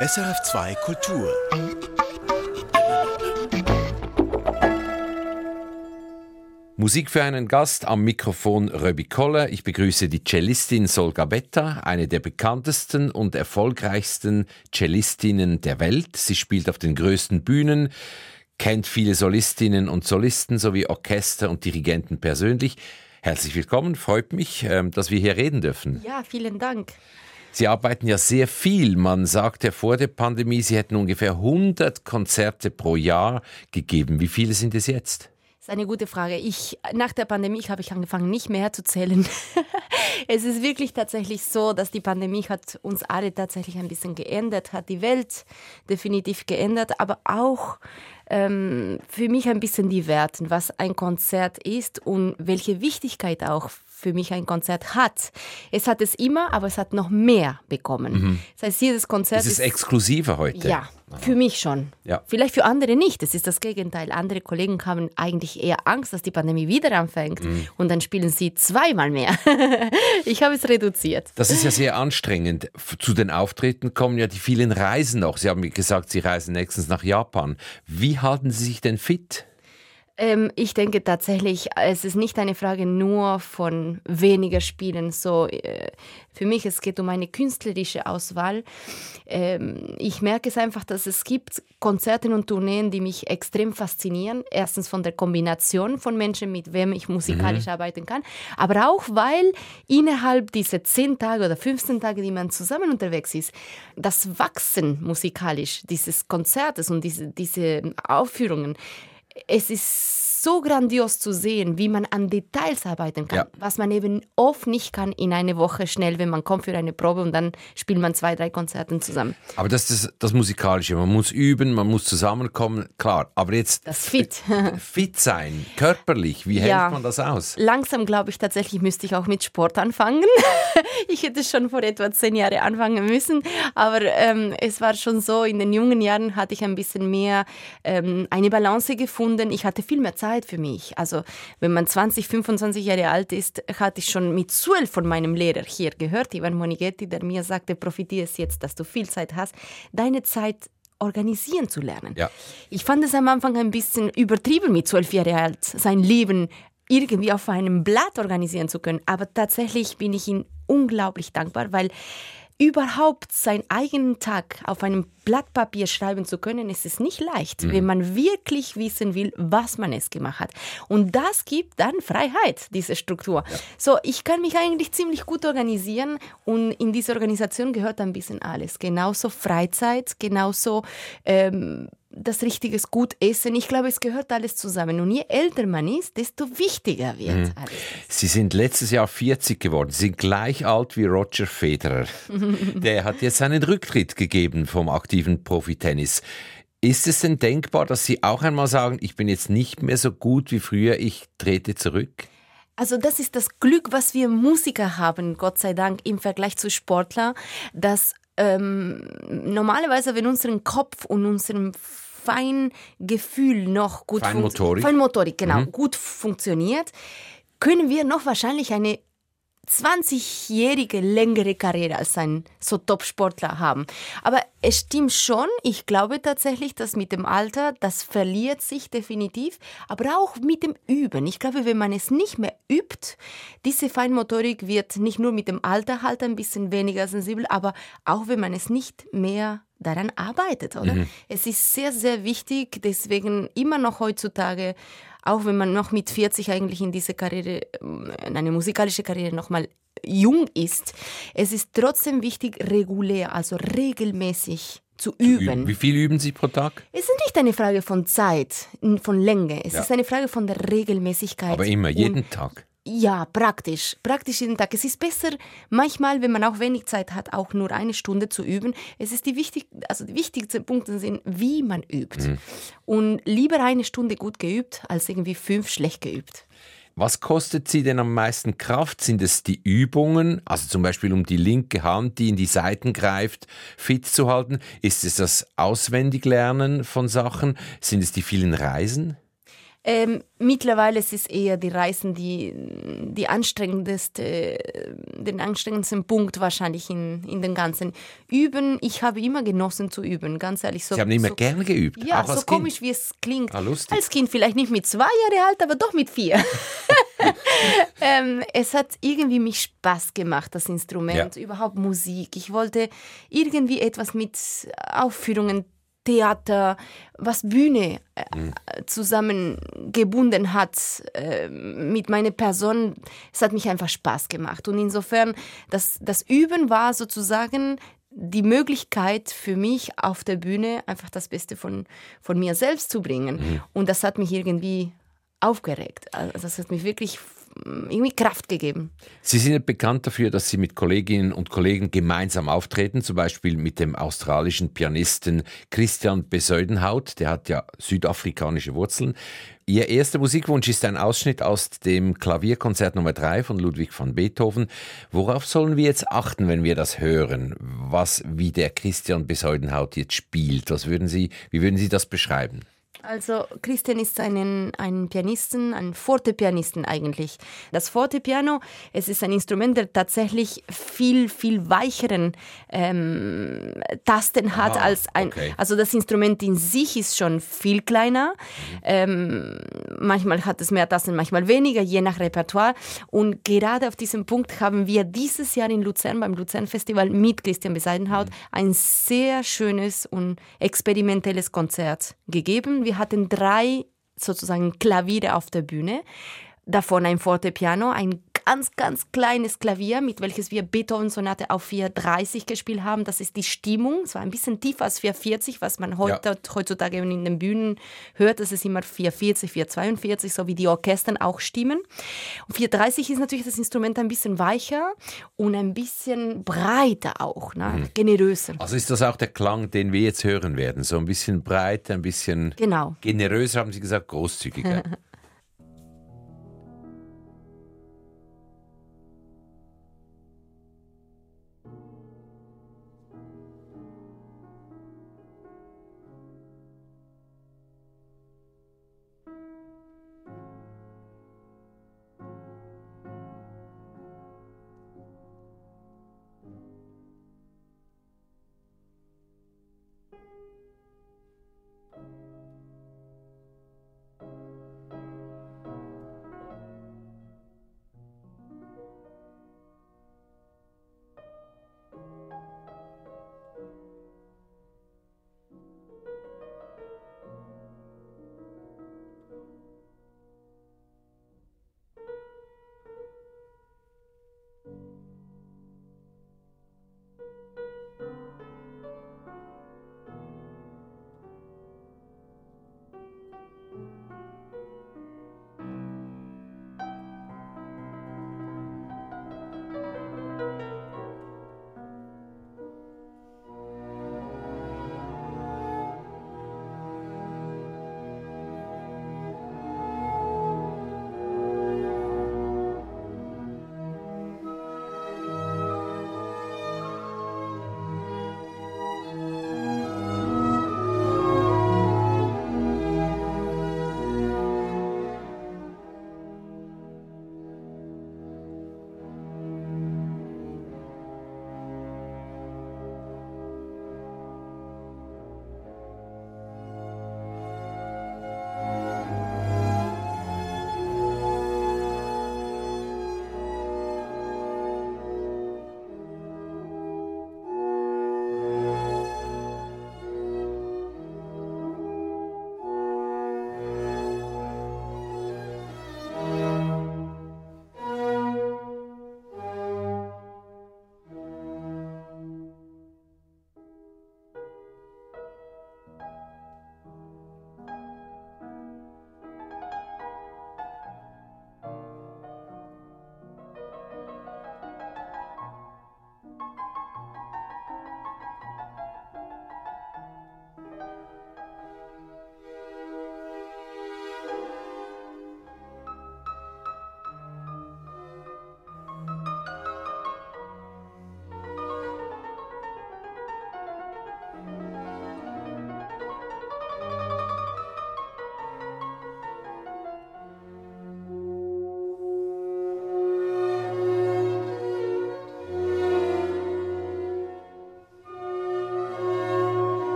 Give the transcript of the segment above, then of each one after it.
SRF2 Kultur. Musik für einen Gast am Mikrofon Röbi Koller. Ich begrüße die Cellistin Solga Betta, eine der bekanntesten und erfolgreichsten Cellistinnen der Welt. Sie spielt auf den größten Bühnen, kennt viele Solistinnen und Solisten sowie Orchester und Dirigenten persönlich. Herzlich willkommen, freut mich, ähm, dass wir hier reden dürfen. Ja, vielen Dank. Sie arbeiten ja sehr viel. Man sagt ja vor der Pandemie, Sie hätten ungefähr 100 Konzerte pro Jahr gegeben. Wie viele sind es jetzt? Das ist eine gute Frage. Ich, nach der Pandemie habe ich angefangen, nicht mehr zu zählen. es ist wirklich tatsächlich so, dass die Pandemie hat uns alle tatsächlich ein bisschen geändert, hat die Welt definitiv geändert, aber auch ähm, für mich ein bisschen die Werten, was ein Konzert ist und welche Wichtigkeit auch für mich ein Konzert hat. Es hat es immer, aber es hat noch mehr bekommen. Mhm. Das heißt, jedes Konzert ist, es ist exklusiver heute. Ja, für mich schon. Ja. Vielleicht für andere nicht. Das ist das Gegenteil. Andere Kollegen haben eigentlich eher Angst, dass die Pandemie wieder anfängt mhm. und dann spielen sie zweimal mehr. ich habe es reduziert. Das ist ja sehr anstrengend. Zu den Auftritten kommen ja die vielen Reisen noch. Sie haben gesagt, Sie reisen nächstens nach Japan. Wie halten Sie sich denn fit? Ähm, ich denke tatsächlich, es ist nicht eine Frage nur von weniger Spielen. So, äh, für mich, es geht um eine künstlerische Auswahl. Ähm, ich merke es einfach, dass es gibt Konzerte und Tourneen, die mich extrem faszinieren. Erstens von der Kombination von Menschen, mit wem ich musikalisch mhm. arbeiten kann, aber auch, weil innerhalb dieser zehn Tage oder 15 Tage, die man zusammen unterwegs ist, das Wachsen musikalisch dieses Konzertes und diese, diese Aufführungen, es ist so grandios zu sehen, wie man an Details arbeiten kann, ja. was man eben oft nicht kann in einer Woche schnell, wenn man kommt für eine Probe und dann spielt man zwei, drei Konzerte zusammen. Aber das ist das, Musikalische. Man muss üben, man muss zusammenkommen, klar. Aber jetzt das fit, fit sein, körperlich, wie hält ja. man das aus? Langsam glaube ich tatsächlich müsste ich auch mit Sport anfangen. ich hätte schon vor etwa zehn Jahren anfangen müssen, aber ähm, es war schon so. In den jungen Jahren hatte ich ein bisschen mehr ähm, eine Balance gefunden, ich hatte viel mehr Zeit für mich. Also wenn man 20, 25 Jahre alt ist, hatte ich schon mit zwölf von meinem Lehrer hier gehört, Ivan Monighetti, der mir sagte, profitiere es jetzt, dass du viel Zeit hast, deine Zeit organisieren zu lernen. Ja. Ich fand es am Anfang ein bisschen übertrieben, mit zwölf Jahren alt sein Leben irgendwie auf einem Blatt organisieren zu können. Aber tatsächlich bin ich ihm unglaublich dankbar, weil überhaupt seinen eigenen Tag auf einem Blatt Papier schreiben zu können, ist es nicht leicht, mhm. wenn man wirklich wissen will, was man es gemacht hat. Und das gibt dann Freiheit, diese Struktur. Ja. So, ich kann mich eigentlich ziemlich gut organisieren und in diese Organisation gehört ein bisschen alles. Genauso Freizeit, genauso ähm, das richtige gut essen. Ich glaube, es gehört alles zusammen. Und je älter man ist, desto wichtiger wird mhm. alles. Sie sind letztes Jahr 40 geworden. Sie sind gleich alt wie Roger Federer. Der hat jetzt einen Rücktritt gegeben vom aktiven Profitennis. Ist es denn denkbar, dass Sie auch einmal sagen, ich bin jetzt nicht mehr so gut wie früher, ich trete zurück? Also das ist das Glück, was wir Musiker haben, Gott sei Dank, im Vergleich zu Sportler, dass ähm, normalerweise, wenn unseren Kopf und unserem Feingefühl noch gut Feinmotorik, Feinmotorik genau, mhm. gut funktioniert, können wir noch wahrscheinlich eine 20-jährige längere Karriere als ein so Top-Sportler haben. Aber es stimmt schon, ich glaube tatsächlich, dass mit dem Alter, das verliert sich definitiv, aber auch mit dem Üben. Ich glaube, wenn man es nicht mehr übt, diese Feinmotorik wird nicht nur mit dem Alter halt ein bisschen weniger sensibel, aber auch wenn man es nicht mehr daran arbeitet, oder? Mhm. Es ist sehr, sehr wichtig, deswegen immer noch heutzutage auch wenn man noch mit 40 eigentlich in diese Karriere, in eine musikalische Karriere nochmal jung ist, es ist trotzdem wichtig, regulär, also regelmäßig zu üben. Wie viel üben Sie pro Tag? Es ist nicht eine Frage von Zeit, von Länge. Es ja. ist eine Frage von der Regelmäßigkeit. Aber immer, jeden Tag. Ja, praktisch. Praktisch jeden Tag. Es ist besser, manchmal, wenn man auch wenig Zeit hat, auch nur eine Stunde zu üben. Es ist die wichtig, also die wichtigsten Punkte sind, wie man übt. Mhm. Und lieber eine Stunde gut geübt, als irgendwie fünf schlecht geübt. Was kostet sie denn am meisten Kraft? Sind es die Übungen, also zum Beispiel um die linke Hand, die in die Seiten greift, fit zu halten? Ist es das Auswendiglernen von Sachen? Sind es die vielen Reisen? Ähm, mittlerweile ist es eher die Reisen, die, die anstrengendste, den anstrengendsten Punkt wahrscheinlich in, in den ganzen Üben. Ich habe immer genossen zu üben, ganz ehrlich. So, Sie haben immer so, gerne geübt? Ja, so komisch kind? wie es klingt. Ah, als Kind vielleicht nicht mit zwei Jahre alt, aber doch mit vier. ähm, es hat irgendwie mich Spaß gemacht, das Instrument, ja. überhaupt Musik. Ich wollte irgendwie etwas mit Aufführungen Theater, was Bühne äh, mhm. zusammengebunden hat äh, mit meiner Person. Es hat mich einfach Spaß gemacht. Und insofern, das, das Üben war sozusagen die Möglichkeit für mich auf der Bühne einfach das Beste von, von mir selbst zu bringen. Mhm. Und das hat mich irgendwie aufgeregt. Also das hat mich wirklich irgendwie Kraft gegeben. Sie sind bekannt dafür, dass Sie mit Kolleginnen und Kollegen gemeinsam auftreten, zum Beispiel mit dem australischen Pianisten Christian Beseudenhaut, der hat ja südafrikanische Wurzeln. Ihr erster Musikwunsch ist ein Ausschnitt aus dem Klavierkonzert Nummer 3 von Ludwig van Beethoven. Worauf sollen wir jetzt achten, wenn wir das hören? Was, wie der Christian Beseudenhaut jetzt spielt? Was würden Sie, wie würden Sie das beschreiben? Also Christian ist ein, ein Pianisten, ein Fortepianisten eigentlich. Das Fortepiano, es ist ein Instrument, der tatsächlich viel, viel weicheren ähm, Tasten hat ah, als ein, okay. also das Instrument in sich ist schon viel kleiner. Mhm. Ähm, manchmal hat es mehr Tasten, manchmal weniger, je nach Repertoire. Und gerade auf diesem Punkt haben wir dieses Jahr in Luzern beim Luzern Festival mit Christian Beseidenhaut mhm. ein sehr schönes und experimentelles Konzert gegeben wir hatten drei sozusagen Klaviere auf der Bühne. Davon ein Fortepiano, ein ganz, ganz kleines Klavier, mit welches wir Beethoven-Sonate auf 430 gespielt haben. Das ist die Stimmung. Es war ein bisschen tiefer als 440, was man heute, ja. heutzutage in den Bühnen hört. Das ist immer 440, 442, so wie die Orchestern auch stimmen. Und 430 ist natürlich das Instrument ein bisschen weicher und ein bisschen breiter auch, ne? Mhm. generöser. Also ist das auch der Klang, den wir jetzt hören werden? So ein bisschen breiter, ein bisschen genau. generöser, haben Sie gesagt, großzügiger.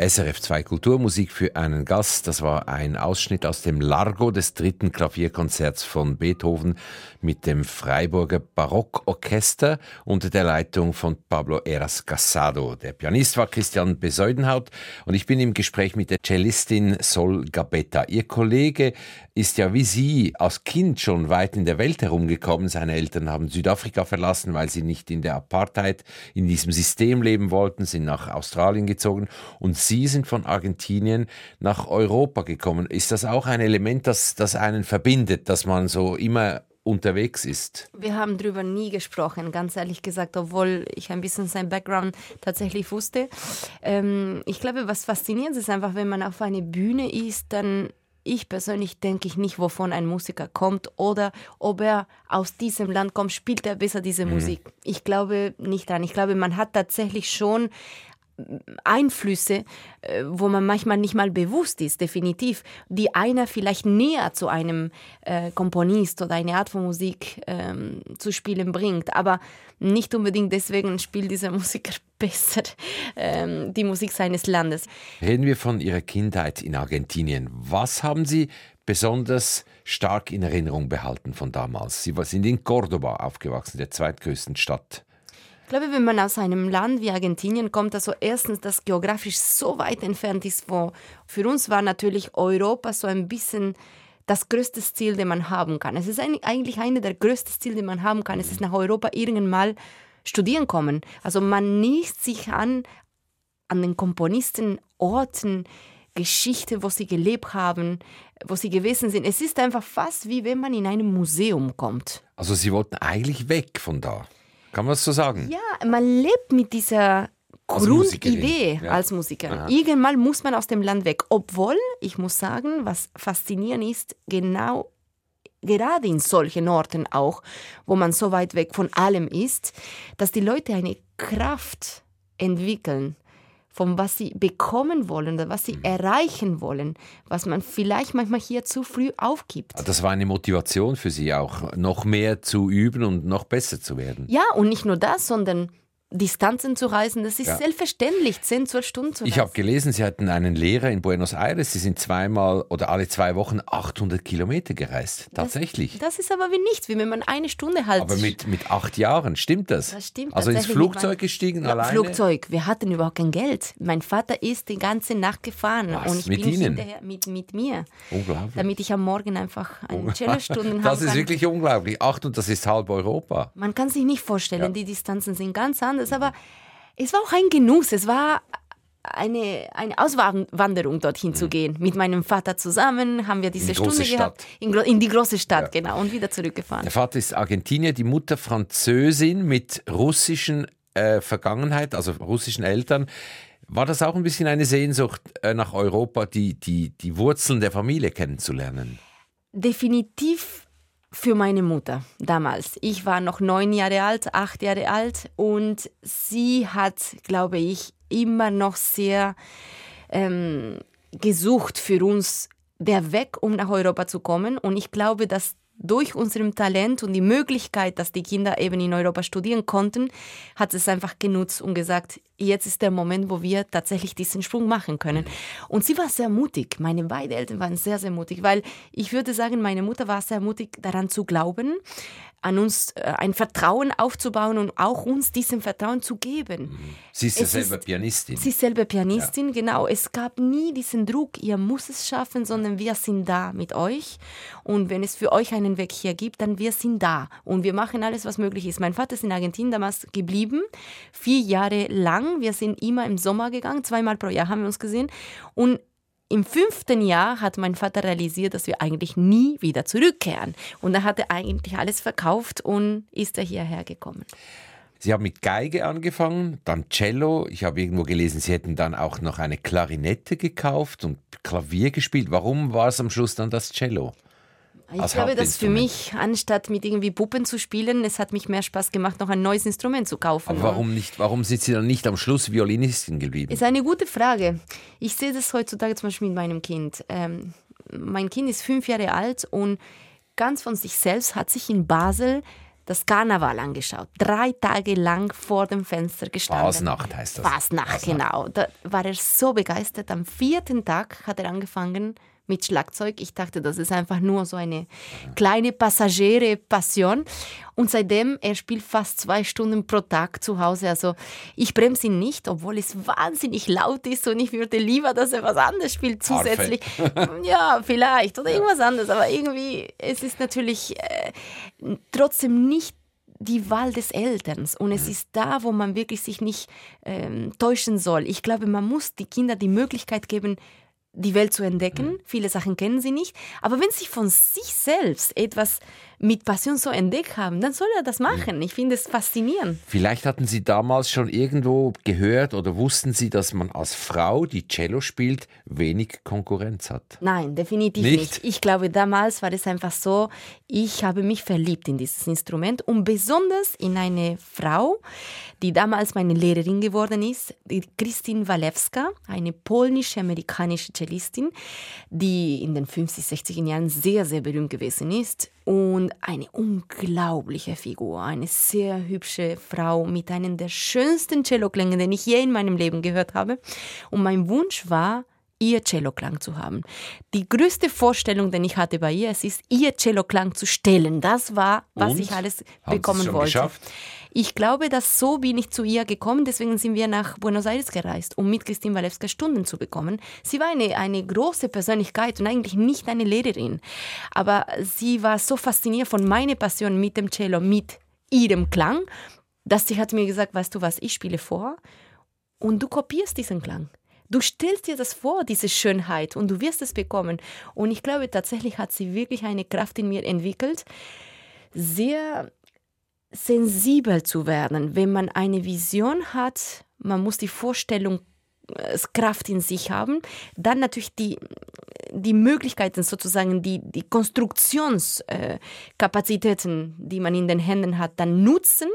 SRF 2 Kulturmusik für einen Gast. Das war ein Ausschnitt aus dem Largo des dritten Klavierkonzerts von Beethoven mit dem Freiburger Barockorchester unter der Leitung von Pablo Eras Casado. Der Pianist war Christian Beseudenhaut und ich bin im Gespräch mit der Cellistin Sol Gabetta. Ihr Kollege ist ja wie Sie als Kind schon weit in der Welt herumgekommen. Seine Eltern haben Südafrika verlassen, weil sie nicht in der Apartheid in diesem System leben wollten, sind nach Australien gezogen und Sie sind von Argentinien nach Europa gekommen. Ist das auch ein Element, das, das einen verbindet, dass man so immer unterwegs ist? Wir haben darüber nie gesprochen, ganz ehrlich gesagt, obwohl ich ein bisschen sein Background tatsächlich wusste. Ähm, ich glaube, was faszinierend ist einfach, wenn man auf einer Bühne ist, dann ich persönlich denke ich nicht, wovon ein Musiker kommt oder ob er aus diesem Land kommt, spielt er besser diese mhm. Musik. Ich glaube nicht daran. Ich glaube, man hat tatsächlich schon Einflüsse, äh, wo man manchmal nicht mal bewusst ist, definitiv, die einer vielleicht näher zu einem äh, Komponist oder eine Art von Musik ähm, zu spielen bringt. Aber nicht unbedingt deswegen spielt dieser Musiker besser ähm, die Musik seines Landes. Reden wir von Ihrer Kindheit in Argentinien. Was haben Sie besonders stark in Erinnerung behalten von damals? Sie sind in Cordoba aufgewachsen, der zweitgrößten Stadt glaube, wenn man aus einem Land wie Argentinien kommt, also erstens, das geografisch so weit entfernt ist, wo für uns war natürlich Europa so ein bisschen das größte Ziel, das man haben kann. Es ist eigentlich eine der größten Ziele, die man haben kann. Es ist nach Europa irgendwann mal studieren kommen. Also man nähert sich an an den Komponisten, Orten, Geschichte, wo sie gelebt haben, wo sie gewesen sind. Es ist einfach fast wie wenn man in einem Museum kommt. Also sie wollten eigentlich weg von da. Kann man es so sagen? Ja, man lebt mit dieser Grundidee ja. als Musiker. Aha. Irgendwann muss man aus dem Land weg. Obwohl, ich muss sagen, was faszinierend ist, genau gerade in solchen Orten auch, wo man so weit weg von allem ist, dass die Leute eine Kraft entwickeln, von was sie bekommen wollen oder was sie mhm. erreichen wollen, was man vielleicht manchmal hier zu früh aufgibt. Das war eine Motivation für Sie auch, noch mehr zu üben und noch besser zu werden. Ja, und nicht nur das, sondern Distanzen zu reisen, das ist ja. selbstverständlich, 10, 12 Stunden zu reisen. Ich habe gelesen, Sie hatten einen Lehrer in Buenos Aires, Sie sind zweimal oder alle zwei Wochen 800 Kilometer gereist, tatsächlich. Das, das ist aber wie nichts, wie wenn man eine Stunde halt... Aber mit, mit acht Jahren, stimmt das? Das stimmt. Also ins Flugzeug gestiegen ja, alleine? Flugzeug, wir hatten überhaupt kein Geld. Mein Vater ist die ganze Nacht gefahren Was, und ich mit bin Ihnen? hinterher mit, mit mir. Unglaublich. Damit ich am Morgen einfach eine Cellostunde habe. Das ist wirklich unglaublich. Acht und das ist halb Europa. Man kann sich nicht vorstellen, ja. die Distanzen sind ganz anders, aber es war auch ein Genuss. Es war eine, eine Auswanderung dorhin mhm. zu gehen. Mit meinem Vater zusammen haben wir diese Stunde gehabt. In, in, die große Stadt, ja. genau. Und wieder zurückgefahren. Der Vater ist Argentinier, die Mutter Französin mit russischen äh, Vergangenheit, also russischen Eltern. War das auch ein bisschen eine Sehnsucht äh, nach Europa, die, die, die Wurzeln der Familie kennenzulernen? Definitiv für meine Mutter damals. Ich war noch neun Jahre alt, acht Jahre alt und sie hat, glaube ich, immer noch sehr ähm, gesucht für uns der Weg, um nach Europa zu kommen. Und ich glaube, dass durch unserem Talent und die Möglichkeit, dass die Kinder eben in Europa studieren konnten, hat es einfach genutzt und gesagt, jetzt ist der Moment, wo wir tatsächlich diesen Sprung machen können. Und sie war sehr mutig. Meine beiden Eltern waren sehr, sehr mutig, weil ich würde sagen, meine Mutter war sehr mutig daran zu glauben, an uns äh, ein Vertrauen aufzubauen und auch uns diesem Vertrauen zu geben. Sie ist ja selber ist, Pianistin. Sie ist selber Pianistin, ja. genau. Es gab nie diesen Druck, ihr muss es schaffen, sondern wir sind da mit euch. Und wenn es für euch einen Weg hier gibt, dann wir sind da. Und wir machen alles, was möglich ist. Mein Vater ist in Argentinien damals geblieben, vier Jahre lang. Wir sind immer im Sommer gegangen, zweimal pro Jahr haben wir uns gesehen. Und im fünften Jahr hat mein Vater realisiert, dass wir eigentlich nie wieder zurückkehren. Und er hatte eigentlich alles verkauft und ist er hierher gekommen. Sie haben mit Geige angefangen, dann Cello. Ich habe irgendwo gelesen, Sie hätten dann auch noch eine Klarinette gekauft und Klavier gespielt. Warum war es am Schluss dann das Cello? Ich glaube, dass für mich, anstatt mit irgendwie Puppen zu spielen, es hat mich mehr Spaß gemacht, noch ein neues Instrument zu kaufen. Aber warum nicht? Warum sind Sie dann nicht am Schluss Violinistin geblieben? Ist eine gute Frage. Ich sehe das heutzutage zum Beispiel mit meinem Kind. Ähm, mein Kind ist fünf Jahre alt und ganz von sich selbst hat sich in Basel das Karneval angeschaut. Drei Tage lang vor dem Fenster gestanden. Fasnacht heißt das. Fasnacht, Fasnacht. genau. Da war er so begeistert. Am vierten Tag hat er angefangen mit Schlagzeug. Ich dachte, das ist einfach nur so eine kleine Passagiere-Passion. Und seitdem, er spielt fast zwei Stunden pro Tag zu Hause. Also ich bremse ihn nicht, obwohl es wahnsinnig laut ist und ich würde lieber, dass er was anderes spielt zusätzlich. ja, vielleicht oder irgendwas anderes. Aber irgendwie, es ist natürlich äh, trotzdem nicht die Wahl des Elterns. Und es mhm. ist da, wo man wirklich sich nicht ähm, täuschen soll. Ich glaube, man muss die Kinder die Möglichkeit geben, die Welt zu entdecken. Mhm. Viele Sachen kennen sie nicht. Aber wenn sie von sich selbst etwas mit Passion so entdeckt haben, dann soll er das machen. Ich finde es faszinierend. Vielleicht hatten Sie damals schon irgendwo gehört oder wussten Sie, dass man als Frau, die Cello spielt, wenig Konkurrenz hat? Nein, definitiv nicht. nicht. Ich glaube, damals war es einfach so, ich habe mich verliebt in dieses Instrument und besonders in eine Frau, die damals meine Lehrerin geworden ist, die Christine Walewska, eine polnisch-amerikanische Cellistin, die in den 50, 60 Jahren sehr, sehr berühmt gewesen ist und eine unglaubliche Figur, eine sehr hübsche Frau mit einem der schönsten Celloklänge, den ich je in meinem Leben gehört habe. Und mein Wunsch war, ihr Celloklang zu haben. Die größte Vorstellung, die ich hatte bei ihr, es ist, ihr Celloklang zu stellen. Das war, was Und? ich alles Haben bekommen wollte. Geschafft? Ich glaube, dass so bin ich zu ihr gekommen. Deswegen sind wir nach Buenos Aires gereist, um mit Christine Walewska Stunden zu bekommen. Sie war eine, eine große Persönlichkeit und eigentlich nicht eine Lehrerin. Aber sie war so fasziniert von meiner Passion mit dem Cello, mit ihrem Klang, dass sie hat mir gesagt, weißt du was, ich spiele vor und du kopierst diesen Klang. Du stellst dir das vor, diese Schönheit, und du wirst es bekommen. Und ich glaube, tatsächlich hat sie wirklich eine Kraft in mir entwickelt, sehr sensibel zu werden. Wenn man eine Vision hat, man muss die Vorstellung äh, in sich haben, dann natürlich die, die Möglichkeiten sozusagen, die, die Konstruktionskapazitäten, die man in den Händen hat, dann nutzen,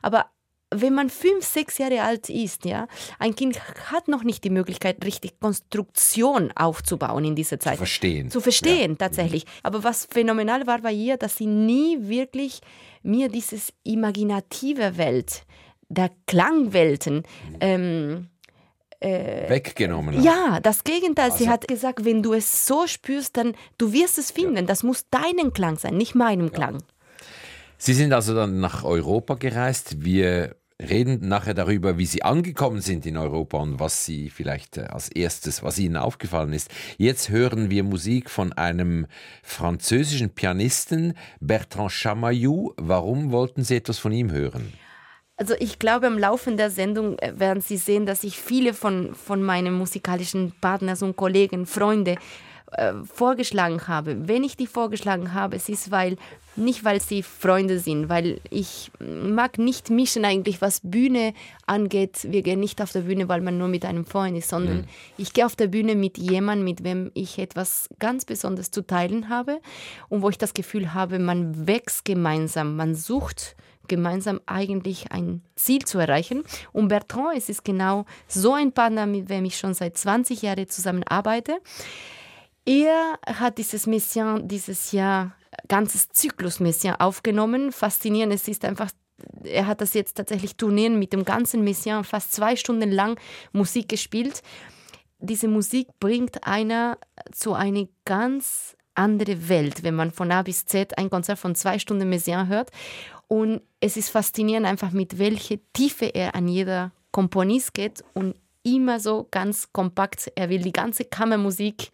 aber wenn man fünf, sechs Jahre alt ist, ja, ein Kind hat noch nicht die Möglichkeit, richtig Konstruktion aufzubauen in dieser Zeit. Zu verstehen. Zu verstehen, ja. tatsächlich. Aber was phänomenal war bei ihr, dass sie nie wirklich mir dieses imaginative Welt, der Klangwelten, mhm. ähm, äh, weggenommen hat. Ja, das Gegenteil. Also, sie hat gesagt, wenn du es so spürst, dann du wirst es finden. Ja. Das muss deinen Klang sein, nicht meinem ja. Klang. Sie sind also dann nach Europa gereist. Wir reden nachher darüber, wie Sie angekommen sind in Europa und was Sie vielleicht äh, als erstes, was Ihnen aufgefallen ist. Jetzt hören wir Musik von einem französischen Pianisten, Bertrand Chamaillou. Warum wollten Sie etwas von ihm hören? Also ich glaube, im Laufe der Sendung äh, werden Sie sehen, dass ich viele von, von meinen musikalischen Partners und Kollegen, Freunde äh, vorgeschlagen habe. Wenn ich die vorgeschlagen habe, es ist, weil nicht, weil sie Freunde sind, weil ich mag nicht mischen eigentlich, was Bühne angeht. Wir gehen nicht auf der Bühne, weil man nur mit einem Freund ist, sondern mhm. ich gehe auf der Bühne mit jemandem, mit wem ich etwas ganz Besonderes zu teilen habe und wo ich das Gefühl habe, man wächst gemeinsam, man sucht gemeinsam eigentlich ein Ziel zu erreichen. Und Bertrand, es ist genau so ein Partner, mit dem ich schon seit 20 Jahren zusammenarbeite. Er hat dieses Mission dieses Jahr ganzes Zyklus Messiaen aufgenommen. Faszinierend, es ist einfach er hat das jetzt tatsächlich Turnieren mit dem ganzen Messiaen fast zwei Stunden lang Musik gespielt. Diese Musik bringt einer zu einer ganz andere Welt, wenn man von A bis Z ein Konzert von zwei Stunden Messiaen hört. Und es ist faszinierend einfach, mit welcher Tiefe er an jeder Komponist geht und immer so ganz kompakt. Er will die ganze Kammermusik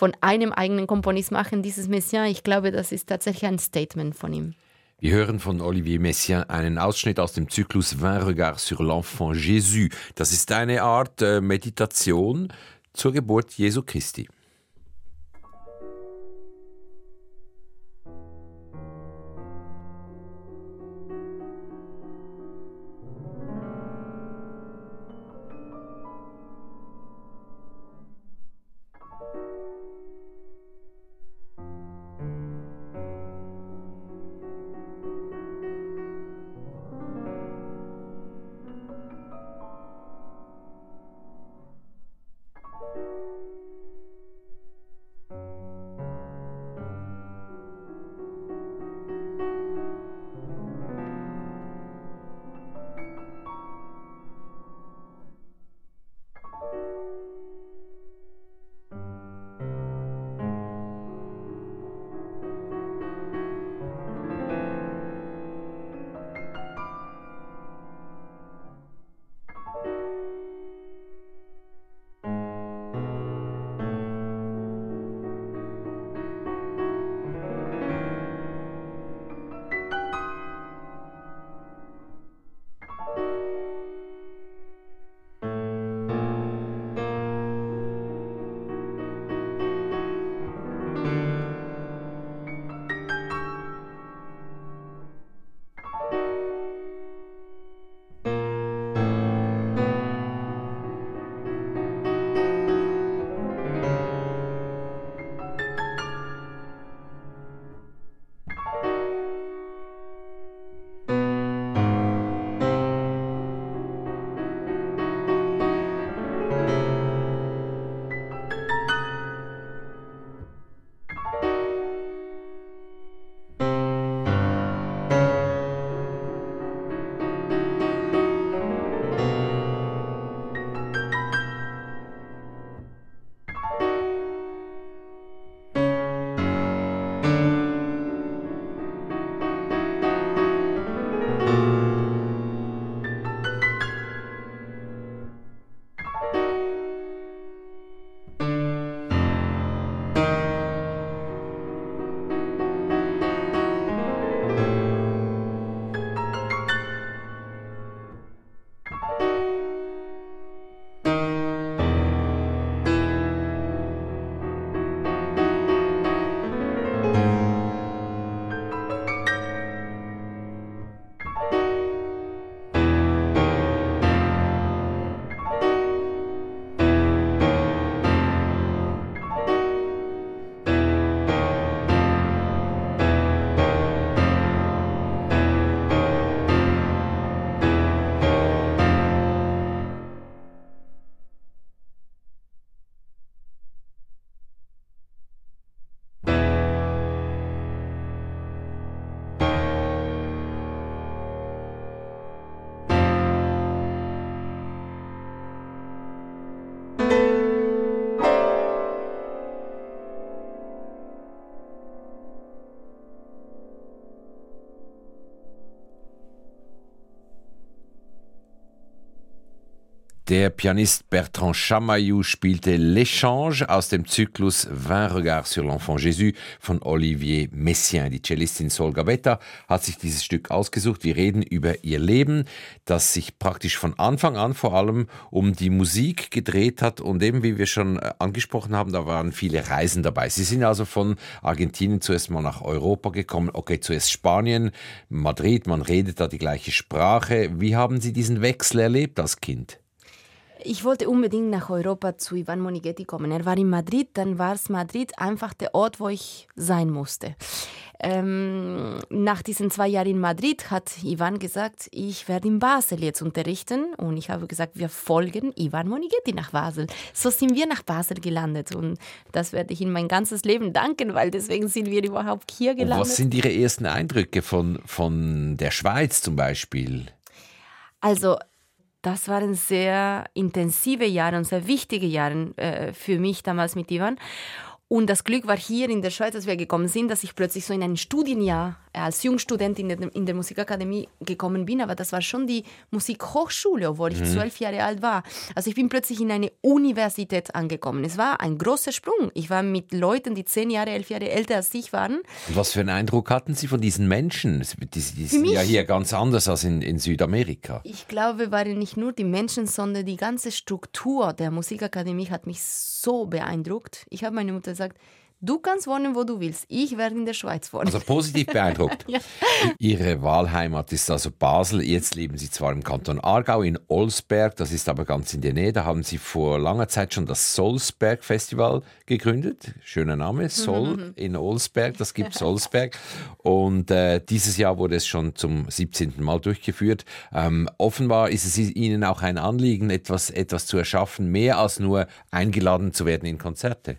von einem eigenen Komponist machen, dieses Messiaen. Ich glaube, das ist tatsächlich ein Statement von ihm. Wir hören von Olivier Messiaen einen Ausschnitt aus dem Zyklus 20 Regards sur l'Enfant Jésus. Das ist eine Art äh, Meditation zur Geburt Jesu Christi. Der Pianist Bertrand Chamaillou spielte L'Échange aus dem Zyklus 20 Regards sur l'Enfant Jésus von Olivier Messiaen. Die Cellistin Sol Gabetta hat sich dieses Stück ausgesucht. Wir reden über ihr Leben, das sich praktisch von Anfang an vor allem um die Musik gedreht hat und eben wie wir schon äh, angesprochen haben, da waren viele Reisen dabei. Sie sind also von Argentinien zuerst mal nach Europa gekommen. Okay, zuerst Spanien, Madrid, man redet da die gleiche Sprache. Wie haben Sie diesen Wechsel erlebt als Kind? Ich wollte unbedingt nach Europa zu Ivan Monighetti kommen. Er war in Madrid, dann war es Madrid einfach der Ort, wo ich sein musste. Ähm, nach diesen zwei Jahren in Madrid hat Ivan gesagt, ich werde in Basel jetzt unterrichten. Und ich habe gesagt, wir folgen Ivan Monighetti nach Basel. So sind wir nach Basel gelandet. Und das werde ich ihm mein ganzes Leben danken, weil deswegen sind wir überhaupt hier gelandet. Und was sind Ihre ersten Eindrücke von, von der Schweiz zum Beispiel? Also das waren sehr intensive Jahre und sehr wichtige Jahre äh, für mich damals mit Ivan. Und das Glück war hier in der Schweiz, als wir gekommen sind, dass ich plötzlich so in ein Studienjahr äh, als Jungstudentin in der, Musikakademie gekommen bin. Aber das war schon die Musikhochschule, obwohl ich mhm. zwölf Jahre alt war. Also ich bin plötzlich in eine Universität angekommen. Es war ein großer Sprung. Ich war mit Leuten, die zehn Jahre, elf Jahre älter als ich waren. Und was für einen Eindruck hatten Sie von diesen Menschen? Die, die sind ja hier ganz anders als in, in Südamerika. Ich glaube, waren nicht nur die Menschen, sondern die ganze Struktur der Musikakademie hat mich so beeindruckt. Ich habe meine Mutter gesagt, Du kannst wohnen, wo du willst. Ich werde in der Schweiz wohnen. Also positiv beeindruckt. ja. Ihre Wahlheimat ist also Basel. Jetzt leben Sie zwar im Kanton Aargau in Olsberg, das ist aber ganz in der Nähe. Da haben Sie vor langer Zeit schon das Solsberg Festival gegründet. Schöner Name, Sol in Olsberg, das gibt Solsberg. Und äh, dieses Jahr wurde es schon zum 17. Mal durchgeführt. Ähm, offenbar ist es Ihnen auch ein Anliegen, etwas, etwas zu erschaffen, mehr als nur eingeladen zu werden in Konzerte.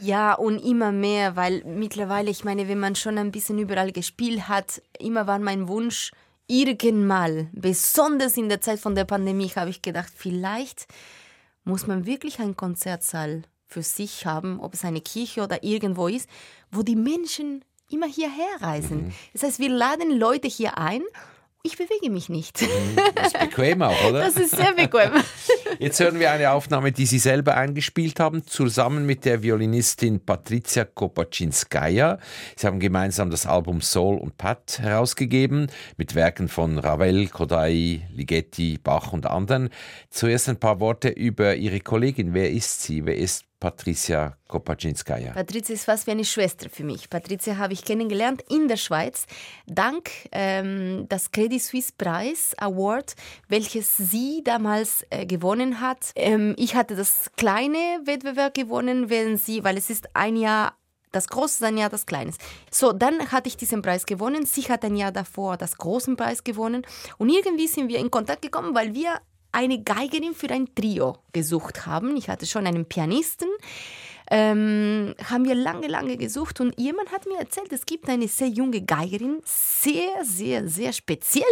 Ja, und immer mehr, weil mittlerweile, ich meine, wenn man schon ein bisschen überall gespielt hat, immer war mein Wunsch, irgendwann, besonders in der Zeit von der Pandemie, habe ich gedacht, vielleicht muss man wirklich einen Konzertsaal für sich haben, ob es eine Kirche oder irgendwo ist, wo die Menschen immer hierher reisen. Mhm. Das heißt, wir laden Leute hier ein ich bewege mich nicht. Mhm, das ist bequem auch, oder? Das ist sehr bequem. Jetzt hören wir eine Aufnahme, die Sie selber eingespielt haben, zusammen mit der Violinistin Patricia Kopaczynskaja. Sie haben gemeinsam das Album Soul und Pat herausgegeben, mit Werken von Ravel, Kodai, Ligeti, Bach und anderen. Zuerst ein paar Worte über Ihre Kollegin. Wer ist sie? Wer ist Patricia Kopaczynskaja. Patricia ist fast wie eine Schwester für mich. Patricia habe ich kennengelernt in der Schweiz dank ähm, des Credit Suisse Preis Award, welches sie damals äh, gewonnen hat. Ähm, ich hatte das kleine Wettbewerb gewonnen, während sie, weil es ist ein Jahr das Große ist ein Jahr das Kleine. So, dann hatte ich diesen Preis gewonnen. Sie hat ein Jahr davor das großen Preis gewonnen. Und irgendwie sind wir in Kontakt gekommen, weil wir eine Geigerin für ein Trio gesucht haben. Ich hatte schon einen Pianisten. Ähm, haben wir lange, lange gesucht und jemand hat mir erzählt, es gibt eine sehr junge Geigerin, sehr, sehr, sehr speziell,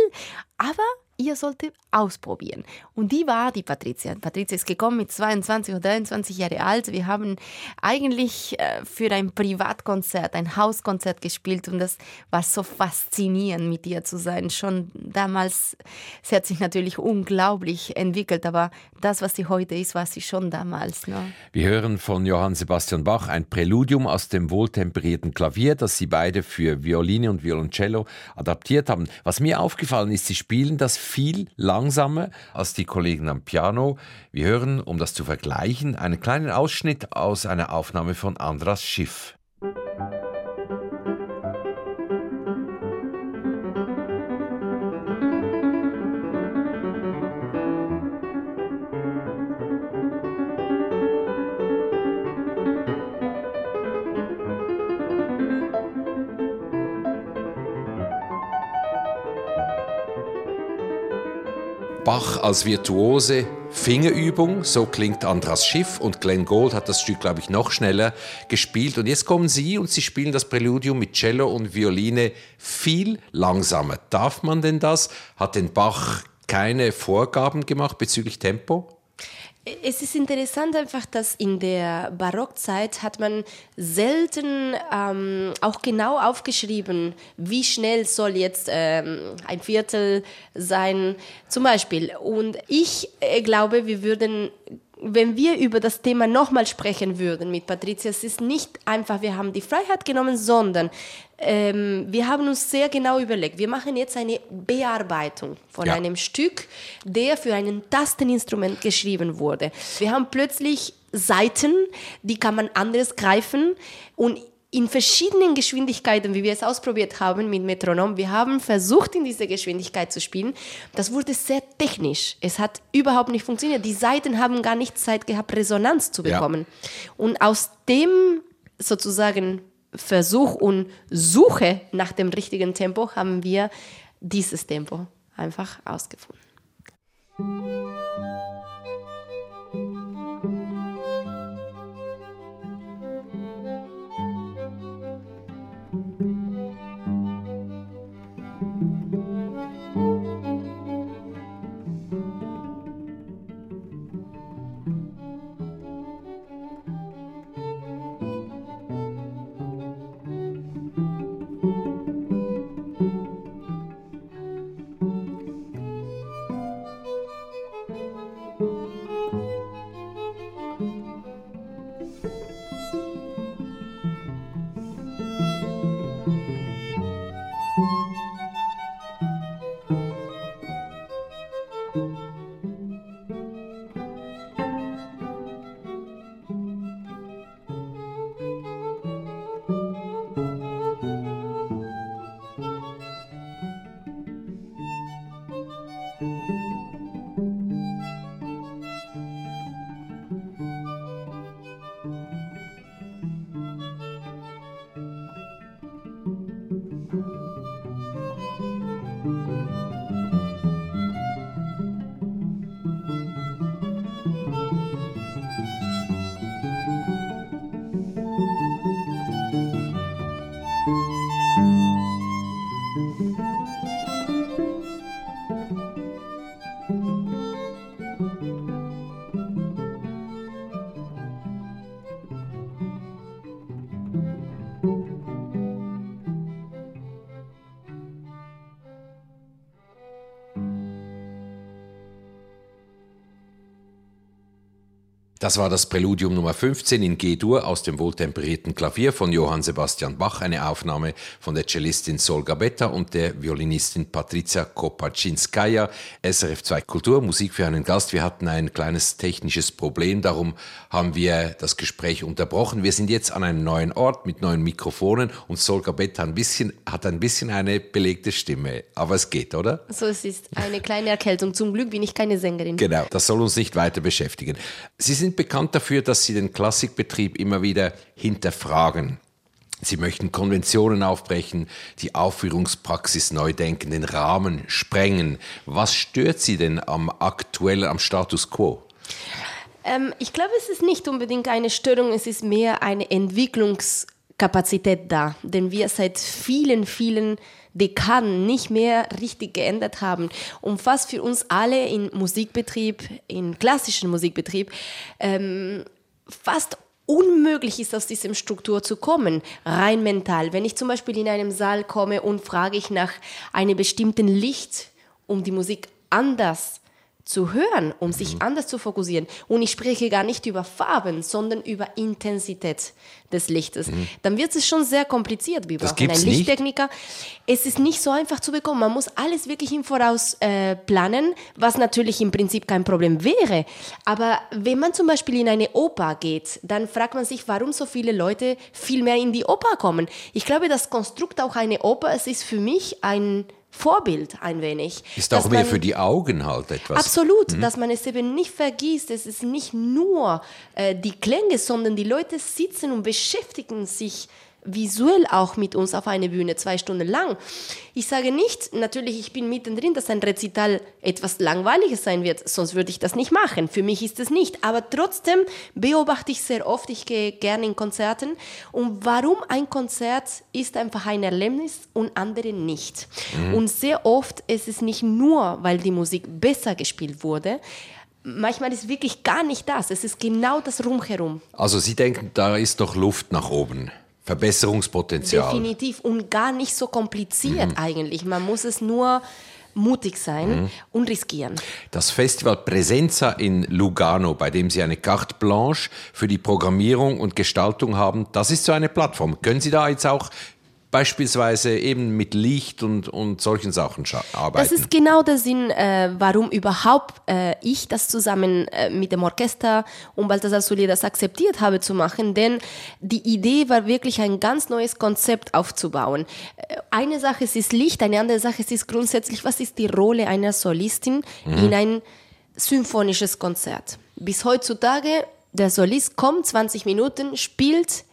aber ihr solltet ausprobieren. Und die war die Patricia. Patricia ist gekommen mit 22 oder 23 Jahre alt. Wir haben eigentlich äh, für ein Privatkonzert, ein Hauskonzert gespielt und das war so faszinierend, mit ihr zu sein. Schon damals, sie hat sich natürlich unglaublich entwickelt, aber das, was sie heute ist, war sie schon damals. Ne? Wir hören von Johann Sebastian Bach ein Präludium aus dem wohltemperierten Klavier, das sie beide für Violine und Violoncello adaptiert haben. Was mir aufgefallen ist, sie spielen das viel langsamer als die Kollegen am Piano. Wir hören, um das zu vergleichen, einen kleinen Ausschnitt aus einer Aufnahme von Andras Schiff. Bach als virtuose Fingerübung, so klingt Andras Schiff und Glenn Gould hat das Stück, glaube ich, noch schneller gespielt. Und jetzt kommen Sie und Sie spielen das Präludium mit Cello und Violine viel langsamer. Darf man denn das? Hat denn Bach keine Vorgaben gemacht bezüglich Tempo? Es ist interessant einfach, dass in der Barockzeit hat man selten ähm, auch genau aufgeschrieben, wie schnell soll jetzt ähm, ein Viertel sein, zum Beispiel. Und ich äh, glaube, wir würden wenn wir über das Thema nochmal sprechen würden mit Patricia, es ist nicht einfach, wir haben die Freiheit genommen, sondern ähm, wir haben uns sehr genau überlegt, wir machen jetzt eine Bearbeitung von ja. einem Stück, der für ein Tasteninstrument geschrieben wurde. Wir haben plötzlich Seiten, die kann man anders greifen und in verschiedenen Geschwindigkeiten, wie wir es ausprobiert haben mit Metronom. Wir haben versucht, in dieser Geschwindigkeit zu spielen. Das wurde sehr technisch. Es hat überhaupt nicht funktioniert. Die Seiten haben gar nicht Zeit gehabt, Resonanz zu bekommen. Ja. Und aus dem sozusagen Versuch und Suche nach dem richtigen Tempo haben wir dieses Tempo einfach ausgefunden. Das war das Präludium Nummer 15 in G-Dur aus dem wohltemperierten Klavier von Johann Sebastian Bach, eine Aufnahme von der Cellistin Sol Gabetta und der Violinistin Patricia Kopaczynskaja. SRF 2 Kultur, Musik für einen Gast. Wir hatten ein kleines technisches Problem, darum haben wir das Gespräch unterbrochen. Wir sind jetzt an einem neuen Ort mit neuen Mikrofonen und Sol Gabetta ein bisschen, hat ein bisschen eine belegte Stimme, aber es geht, oder? So, es ist eine kleine Erkältung. Zum Glück bin ich keine Sängerin. Genau, das soll uns nicht weiter beschäftigen. Sie sind sind bekannt dafür, dass sie den Klassikbetrieb immer wieder hinterfragen. Sie möchten Konventionen aufbrechen, die Aufführungspraxis neu denken, den Rahmen sprengen. Was stört Sie denn am aktuellen, am Status quo? Ähm, ich glaube, es ist nicht unbedingt eine Störung, es ist mehr eine Entwicklungskapazität da, denn wir seit vielen, vielen Dekaden nicht mehr richtig geändert haben und was für uns alle im Musikbetrieb, im klassischen Musikbetrieb, ähm, fast unmöglich ist, aus diesem Struktur zu kommen, rein mental. Wenn ich zum Beispiel in einem Saal komme und frage ich nach einem bestimmten Licht, um die Musik anders zu hören, um sich mhm. anders zu fokussieren. Und ich spreche gar nicht über Farben, sondern über Intensität des Lichtes. Mhm. Dann wird es schon sehr kompliziert. Wir das brauchen einen Lichttechniker. Nicht? Es ist nicht so einfach zu bekommen. Man muss alles wirklich im Voraus äh, planen, was natürlich im Prinzip kein Problem wäre. Aber wenn man zum Beispiel in eine Oper geht, dann fragt man sich, warum so viele Leute viel mehr in die Oper kommen. Ich glaube, das Konstrukt auch eine Oper, es ist für mich ein Vorbild ein wenig. Ist auch mehr man, für die Augen halt etwas. Absolut, mhm. dass man es eben nicht vergisst. Es ist nicht nur äh, die Klänge, sondern die Leute sitzen und beschäftigen sich visuell auch mit uns auf eine Bühne, zwei Stunden lang. Ich sage nicht, natürlich, ich bin mittendrin, dass ein Rezital etwas Langweiliges sein wird, sonst würde ich das nicht machen. Für mich ist es nicht. Aber trotzdem beobachte ich sehr oft, ich gehe gerne in Konzerten. Und warum ein Konzert ist einfach ein Erlebnis und andere nicht. Mhm. Und sehr oft ist es nicht nur, weil die Musik besser gespielt wurde, manchmal ist wirklich gar nicht das. Es ist genau das Rumherum. Also Sie denken, da ist doch Luft nach oben. Verbesserungspotenzial. Definitiv und gar nicht so kompliziert mhm. eigentlich. Man muss es nur mutig sein mhm. und riskieren. Das Festival Presenza in Lugano, bei dem Sie eine Carte Blanche für die Programmierung und Gestaltung haben, das ist so eine Plattform. Können Sie da jetzt auch beispielsweise eben mit Licht und, und solchen Sachen arbeiten. Das ist genau der Sinn, äh, warum überhaupt äh, ich das zusammen äh, mit dem Orchester und Balthasar Sully das akzeptiert habe zu machen, denn die Idee war wirklich ein ganz neues Konzept aufzubauen. Äh, eine Sache ist das Licht, eine andere Sache ist grundsätzlich, was ist die Rolle einer Solistin mhm. in ein symphonisches Konzert. Bis heutzutage, der Solist kommt 20 Minuten, spielt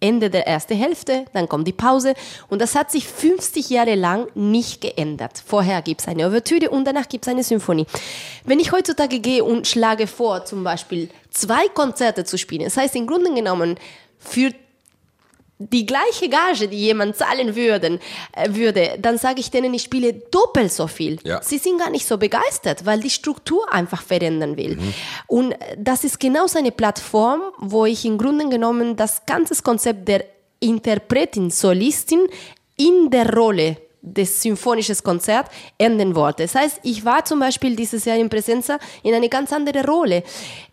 Ende der ersten Hälfte, dann kommt die Pause und das hat sich 50 Jahre lang nicht geändert. Vorher gibt es eine Ouvertüre und danach gibt es eine Symphonie. Wenn ich heutzutage gehe und schlage vor, zum Beispiel zwei Konzerte zu spielen, das heißt im Grunde genommen für die gleiche Gage, die jemand zahlen würden, äh, würde, dann sage ich denen, ich spiele doppelt so viel. Ja. Sie sind gar nicht so begeistert, weil die Struktur einfach verändern will. Mhm. Und das ist genau so eine Plattform, wo ich im Grunde genommen das ganze Konzept der Interpretin, Solistin in der Rolle des symphonisches Konzert enden wollte. Das heißt, ich war zum Beispiel dieses Jahr in Präsenza in eine ganz andere Rolle.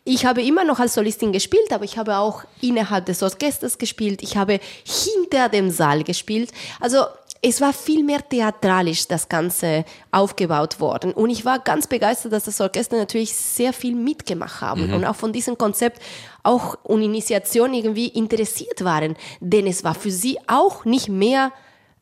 Ich habe immer noch als Solistin gespielt, aber ich habe auch innerhalb des Orchesters gespielt. Ich habe hinter dem Saal gespielt. Also es war viel mehr theatralisch das Ganze aufgebaut worden. Und ich war ganz begeistert, dass das Orchester natürlich sehr viel mitgemacht haben mhm. und auch von diesem Konzept auch und Initiation irgendwie interessiert waren. Denn es war für sie auch nicht mehr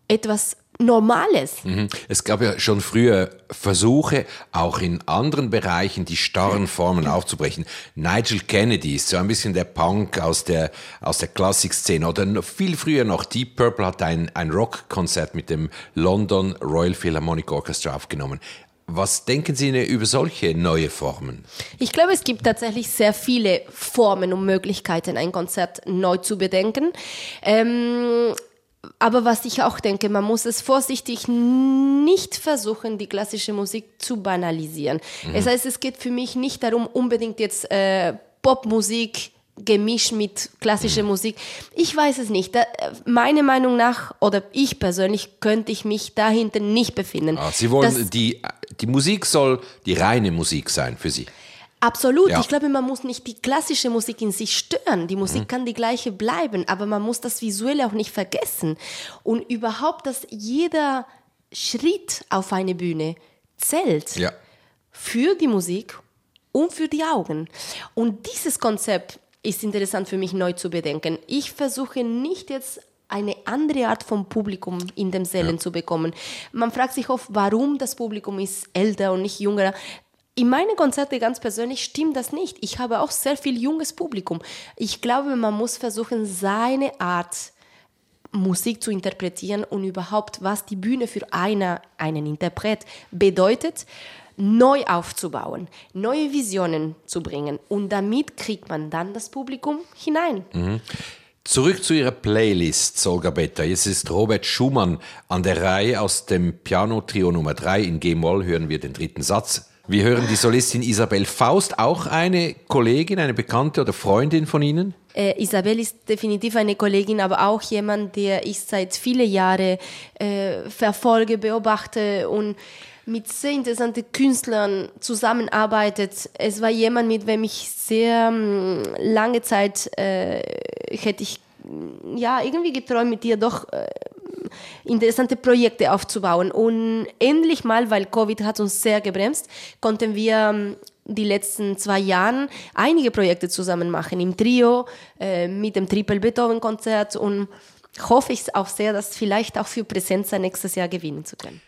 etwas Normales. Mhm. Es gab ja schon früher Versuche, auch in anderen Bereichen die starren Formen aufzubrechen. Nigel Kennedy ist so ein bisschen der Punk aus der, aus der Klassikszene. Oder viel früher noch, Deep Purple hat ein, ein Rockkonzert mit dem London Royal Philharmonic Orchestra aufgenommen. Was denken Sie über solche neue Formen? Ich glaube, es gibt tatsächlich sehr viele Formen und Möglichkeiten, ein Konzert neu zu bedenken. Ähm, aber was ich auch denke, man muss es vorsichtig nicht versuchen, die klassische Musik zu banalisieren. Mhm. Das heißt, es geht für mich nicht darum, unbedingt jetzt äh, Popmusik gemischt mit klassischer mhm. Musik. Ich weiß es nicht. Da, meiner Meinung nach, oder ich persönlich, könnte ich mich dahinter nicht befinden. Ah, Sie wollen, das, die, die Musik soll die reine Musik sein für Sie. Absolut. Ja. Ich glaube, man muss nicht die klassische Musik in sich stören. Die Musik mhm. kann die gleiche bleiben, aber man muss das Visuelle auch nicht vergessen. Und überhaupt, dass jeder Schritt auf eine Bühne zählt. Ja. Für die Musik und für die Augen. Und dieses Konzept ist interessant für mich neu zu bedenken. Ich versuche nicht jetzt eine andere Art von Publikum in den Sälen ja. zu bekommen. Man fragt sich oft, warum das Publikum ist älter und nicht jünger. In meinen Konzerten ganz persönlich stimmt das nicht. Ich habe auch sehr viel junges Publikum. Ich glaube, man muss versuchen, seine Art Musik zu interpretieren und überhaupt, was die Bühne für eine, einen Interpret bedeutet, neu aufzubauen, neue Visionen zu bringen. Und damit kriegt man dann das Publikum hinein. Mhm. Zurück zu Ihrer Playlist, Solga Betta. Jetzt ist Robert Schumann an der Reihe aus dem Piano-Trio Nummer 3 in G-Moll. Hören wir den dritten Satz. Wir hören die Solistin Isabel Faust, auch eine Kollegin, eine Bekannte oder Freundin von Ihnen? Äh, Isabel ist definitiv eine Kollegin, aber auch jemand, der ich seit vielen Jahren äh, verfolge, beobachte und mit sehr interessanten Künstlern zusammenarbeitet. Es war jemand, mit dem ich sehr ähm, lange Zeit äh, hätte ich ja irgendwie geträumt, mit dir doch äh, interessante Projekte aufzubauen. Und endlich mal, weil Covid hat uns sehr gebremst, konnten wir ähm, die letzten zwei Jahre einige Projekte zusammen machen im Trio äh, mit dem Triple Beethoven Konzert und hoffe ich auch sehr, dass vielleicht auch für Präsenz nächstes Jahr gewinnen zu können.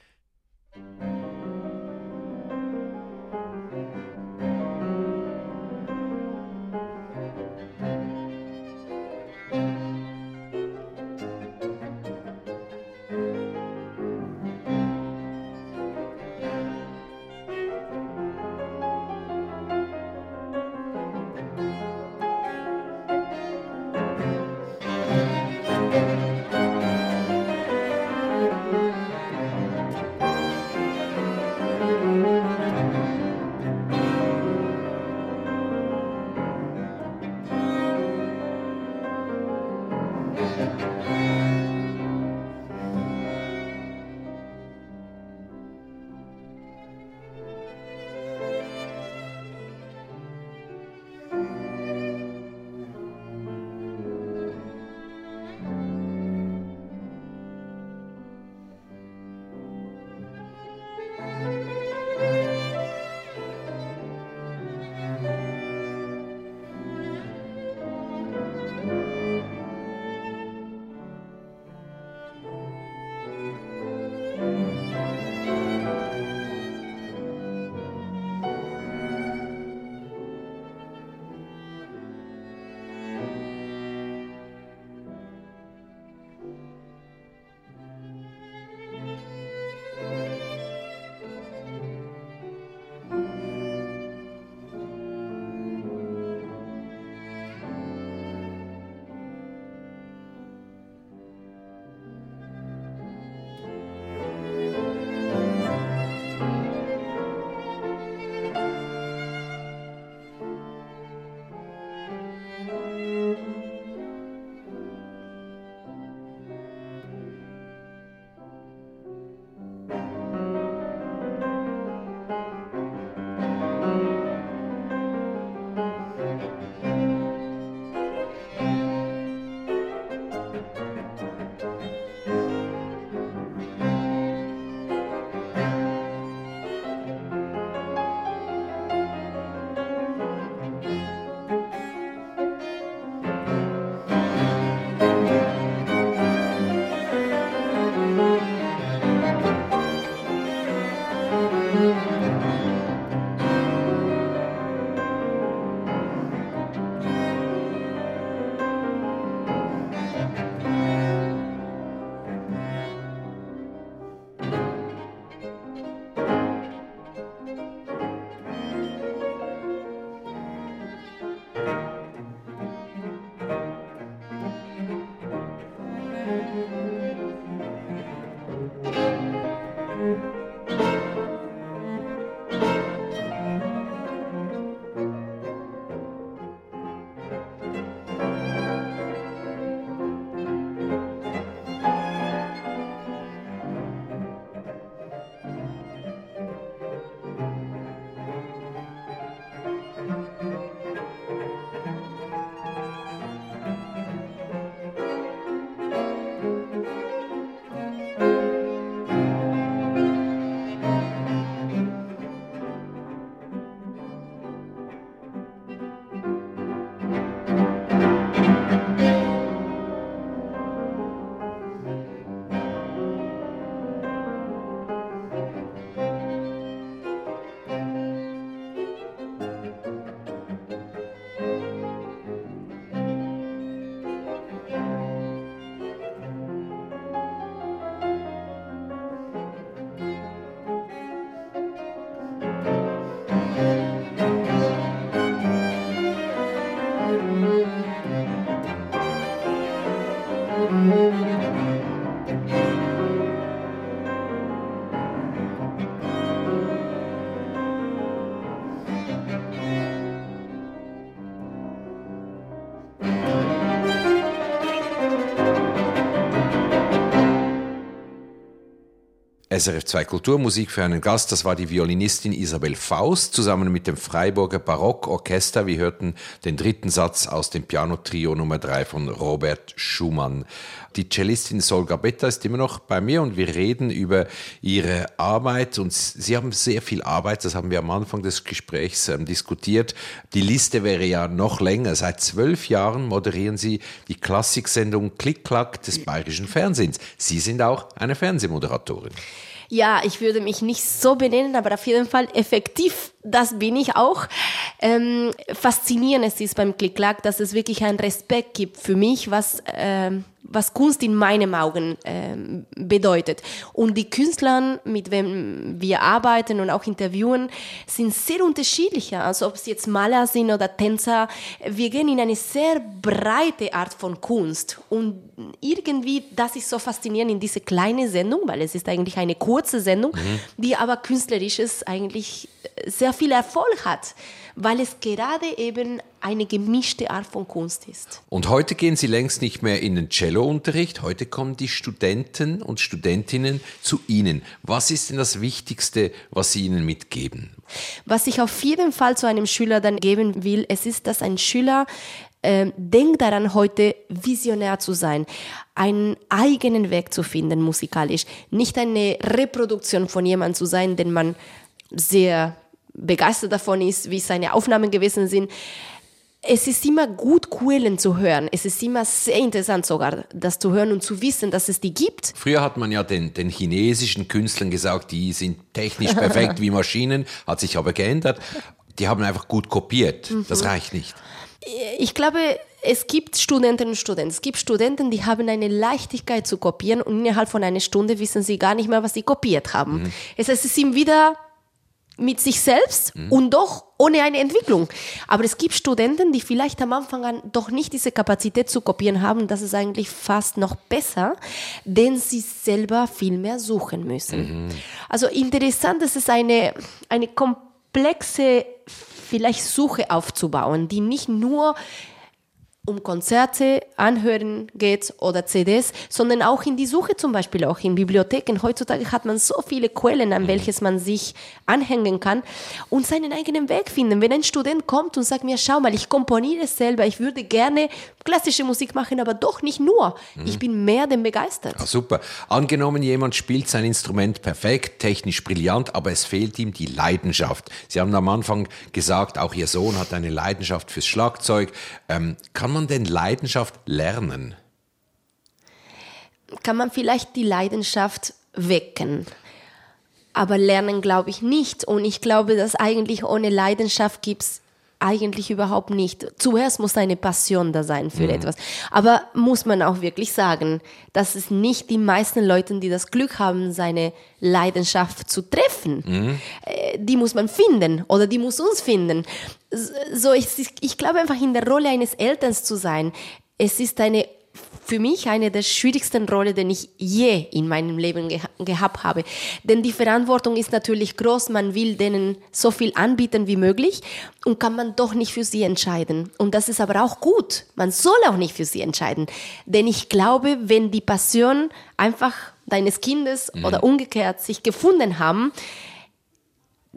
SRF 2 Kulturmusik für einen Gast, das war die Violinistin Isabel Faust zusammen mit dem Freiburger Barockorchester. Wir hörten den dritten Satz aus dem Piano-Trio Nummer 3 von Robert Schumann. Die Cellistin Solga Betta ist immer noch bei mir und wir reden über ihre Arbeit und Sie haben sehr viel Arbeit, das haben wir am Anfang des Gesprächs ähm, diskutiert. Die Liste wäre ja noch länger. Seit zwölf Jahren moderieren Sie die Klassiksendung Klick-Klack des bayerischen Fernsehens. Sie sind auch eine Fernsehmoderatorin. Ja, ich würde mich nicht so benennen, aber auf jeden Fall effektiv, das bin ich auch. Ähm, faszinierend ist beim Klick-Klack, dass es wirklich einen Respekt gibt für mich, was ähm, was Kunst in meinen Augen äh, bedeutet. Und die Künstler, mit wem wir arbeiten und auch interviewen, sind sehr unterschiedlich. Also ob es jetzt Maler sind oder Tänzer, wir gehen in eine sehr breite Art von Kunst. Und irgendwie, das ist so faszinierend in diese kleine Sendung, weil es ist eigentlich eine kurze Sendung, mhm. die aber künstlerisch ist, eigentlich sehr viel Erfolg hat weil es gerade eben eine gemischte Art von Kunst ist. Und heute gehen Sie längst nicht mehr in den Cellounterricht, heute kommen die Studenten und Studentinnen zu Ihnen. Was ist denn das Wichtigste, was Sie ihnen mitgeben? Was ich auf jeden Fall zu einem Schüler dann geben will, es ist, dass ein Schüler äh, denkt daran, heute visionär zu sein, einen eigenen Weg zu finden musikalisch, nicht eine Reproduktion von jemandem zu sein, den man sehr begeistert davon ist, wie seine Aufnahmen gewesen sind. Es ist immer gut, Quellen zu hören. Es ist immer sehr interessant sogar, das zu hören und zu wissen, dass es die gibt. Früher hat man ja den, den chinesischen Künstlern gesagt, die sind technisch perfekt wie Maschinen, hat sich aber geändert. Die haben einfach gut kopiert. Das mhm. reicht nicht. Ich glaube, es gibt Studentinnen und Studenten. Es gibt Studenten, die haben eine Leichtigkeit zu kopieren und innerhalb von einer Stunde wissen sie gar nicht mehr, was sie kopiert haben. Mhm. Es heißt, sie sind wieder mit sich selbst mhm. und doch ohne eine Entwicklung. Aber es gibt Studenten, die vielleicht am Anfang an doch nicht diese Kapazität zu kopieren haben. Das ist eigentlich fast noch besser, denn sie selber viel mehr suchen müssen. Mhm. Also interessant, es ist eine, eine komplexe vielleicht Suche aufzubauen, die nicht nur um Konzerte anhören geht oder CDs, sondern auch in die Suche zum Beispiel, auch in Bibliotheken. Heutzutage hat man so viele Quellen, an welches man sich anhängen kann und seinen eigenen Weg finden. Wenn ein Student kommt und sagt mir, schau mal, ich komponiere selber, ich würde gerne klassische Musik machen, aber doch nicht nur. Mhm. Ich bin mehr denn begeistert. Ah, super. Angenommen, jemand spielt sein Instrument perfekt, technisch brillant, aber es fehlt ihm die Leidenschaft. Sie haben am Anfang gesagt, auch Ihr Sohn hat eine Leidenschaft fürs Schlagzeug. Ähm, kann man denn Leidenschaft lernen? Kann man vielleicht die Leidenschaft wecken? aber lernen glaube ich nicht. Und ich glaube, dass eigentlich ohne Leidenschaft gibt's eigentlich überhaupt nicht. Zuerst muss eine Passion da sein für mhm. etwas. Aber muss man auch wirklich sagen, dass es nicht die meisten Leute, die das Glück haben, seine Leidenschaft zu treffen. Mhm. Äh, die muss man finden oder die muss uns finden. So, ich, ich glaube einfach in der Rolle eines Elterns zu sein. Es ist eine für mich eine der schwierigsten Rollen, die ich je in meinem Leben geha gehabt habe. Denn die Verantwortung ist natürlich groß. Man will denen so viel anbieten wie möglich und kann man doch nicht für sie entscheiden. Und das ist aber auch gut. Man soll auch nicht für sie entscheiden. Denn ich glaube, wenn die Passion einfach deines Kindes mhm. oder umgekehrt sich gefunden haben,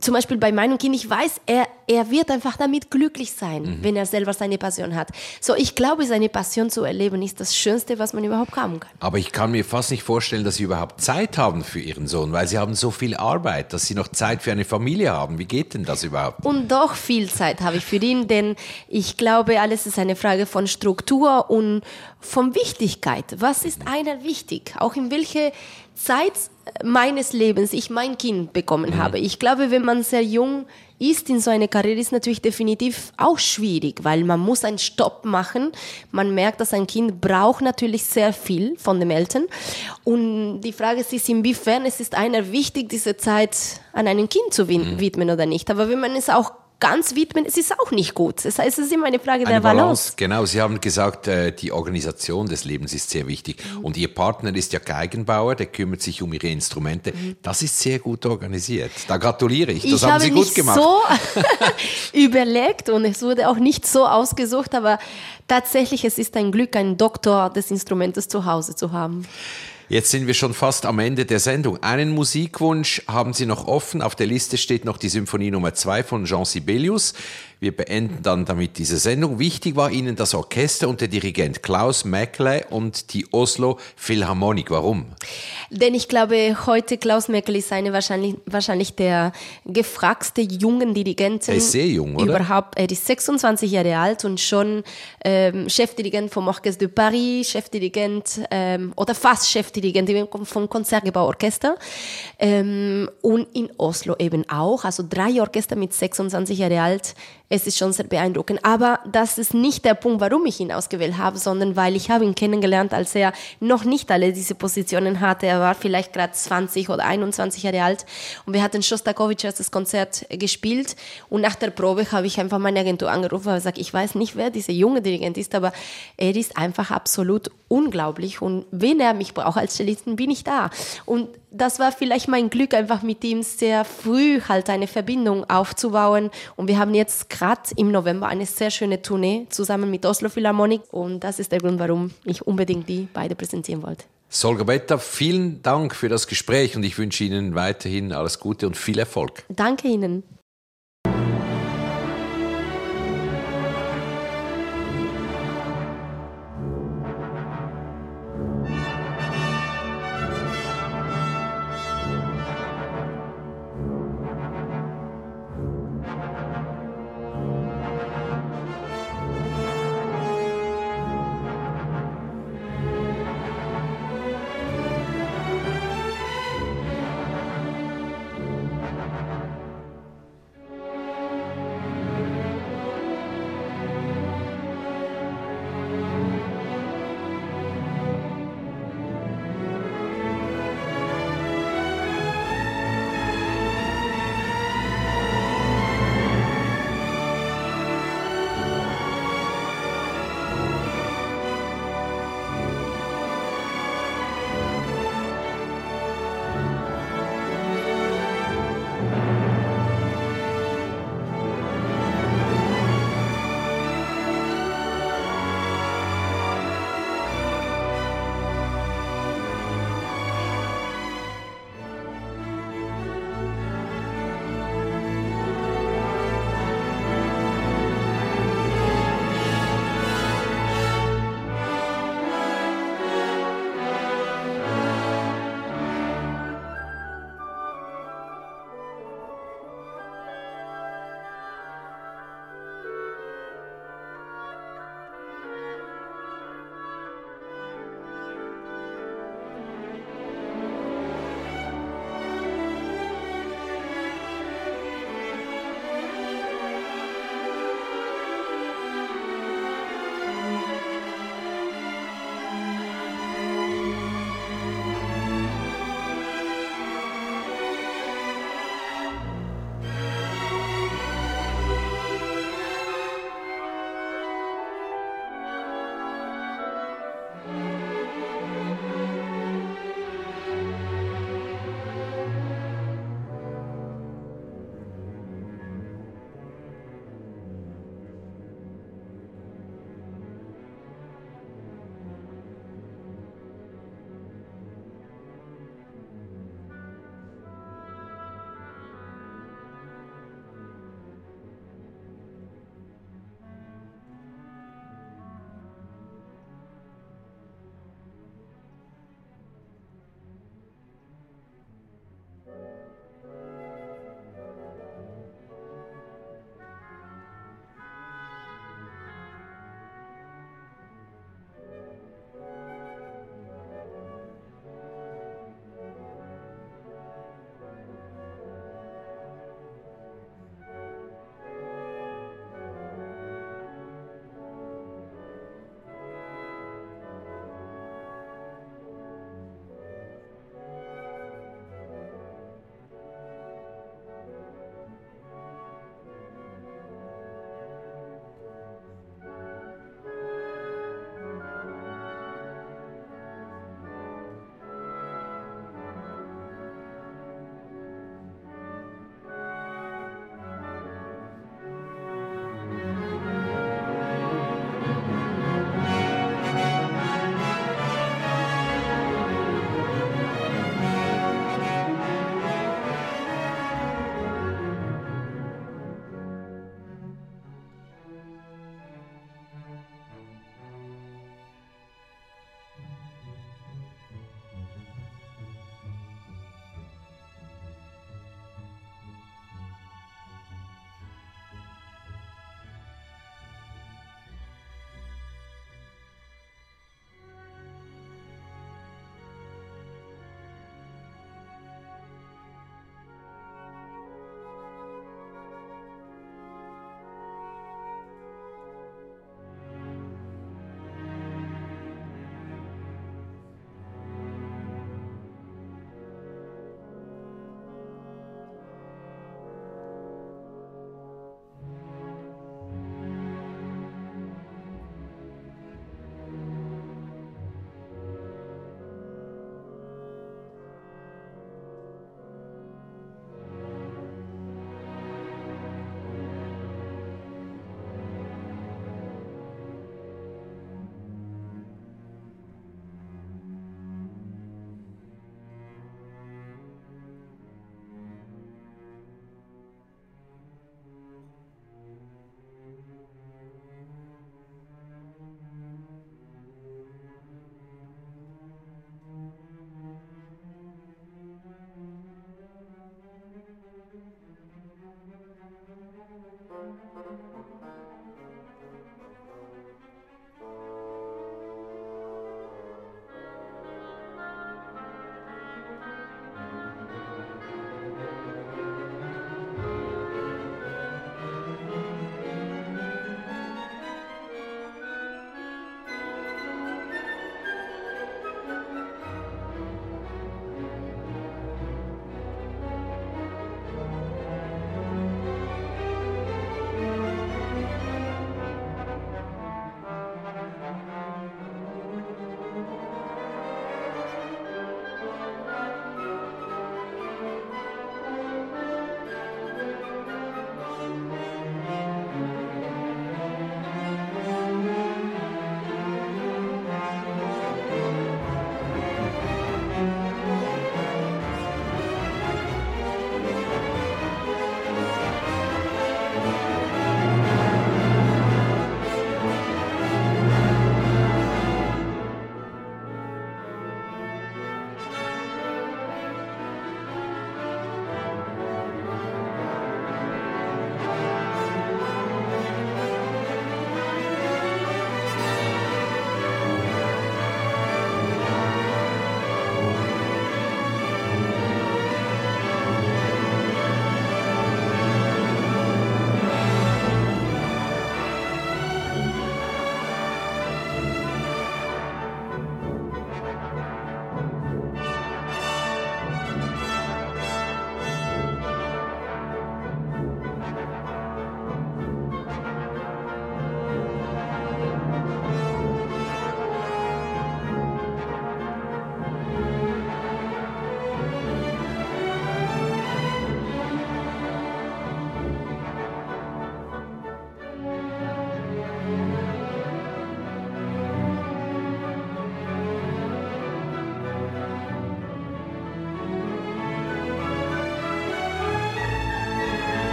zum Beispiel bei meinem Kind, ich weiß, er, er wird einfach damit glücklich sein, mhm. wenn er selber seine Passion hat. So, ich glaube, seine Passion zu erleben ist das Schönste, was man überhaupt haben kann. Aber ich kann mir fast nicht vorstellen, dass Sie überhaupt Zeit haben für Ihren Sohn, weil Sie haben so viel Arbeit, dass Sie noch Zeit für eine Familie haben. Wie geht denn das überhaupt? Und doch viel Zeit habe ich für ihn, denn ich glaube, alles ist eine Frage von Struktur und von Wichtigkeit. Was ist einer wichtig? Auch in welche Zeit meines Lebens ich mein Kind bekommen mhm. habe. Ich glaube, wenn man sehr jung ist in so einer Karriere, ist natürlich definitiv auch schwierig, weil man muss einen Stopp machen. Man merkt, dass ein Kind braucht natürlich sehr viel von den Eltern. Und die Frage ist, inwiefern es ist einer wichtig, diese Zeit an einem Kind zu mhm. widmen oder nicht. Aber wenn man es auch ganz widmen, es ist auch nicht gut. Das heißt, es ist immer eine Frage eine der Balance. Balance. Genau, Sie haben gesagt, äh, die Organisation des Lebens ist sehr wichtig. Mhm. Und Ihr Partner ist ja Geigenbauer, der kümmert sich um Ihre Instrumente. Mhm. Das ist sehr gut organisiert. Da gratuliere ich. Das ich haben Sie gut gemacht. so überlegt und es wurde auch nicht so ausgesucht, aber tatsächlich, es ist ein Glück, einen Doktor des Instrumentes zu Hause zu haben. Jetzt sind wir schon fast am Ende der Sendung. Einen Musikwunsch haben Sie noch offen. Auf der Liste steht noch die Symphonie Nummer 2 von Jean Sibelius. Wir beenden dann damit diese Sendung. Wichtig war Ihnen das Orchester und der Dirigent Klaus Mäckle und die Oslo Philharmonik. Warum? Denn ich glaube, heute Klaus Mäckle ist eine wahrscheinlich, wahrscheinlich der gefragste jungen Dirigenten. Er ist sehr jung, oder? Überhaupt. Er ist 26 Jahre alt und schon ähm, Chefdirigent vom Orchestre de Paris, Chefdirigent ähm, oder fast Chefdirigent vom Konzertgebauorchester. Ähm, und in Oslo eben auch. Also drei Orchester mit 26 Jahre alt es ist schon sehr beeindruckend. Aber das ist nicht der Punkt, warum ich ihn ausgewählt habe, sondern weil ich habe ihn kennengelernt, als er noch nicht alle diese Positionen hatte. Er war vielleicht gerade 20 oder 21 Jahre alt und wir hatten Shostakovich als Konzert gespielt und nach der Probe habe ich einfach meine Agentur angerufen und gesagt, ich weiß nicht, wer dieser junge Dirigent ist, aber er ist einfach absolut unglaublich und wenn er mich braucht als Cellistin, bin ich da. Und das war vielleicht mein Glück, einfach mit ihm sehr früh halt eine Verbindung aufzubauen. Und wir haben jetzt gerade im November eine sehr schöne Tournee zusammen mit Oslo Philharmonic. Und das ist der Grund, warum ich unbedingt die beide präsentieren wollte. Solga Betta, vielen Dank für das Gespräch und ich wünsche Ihnen weiterhin alles Gute und viel Erfolg. Danke Ihnen.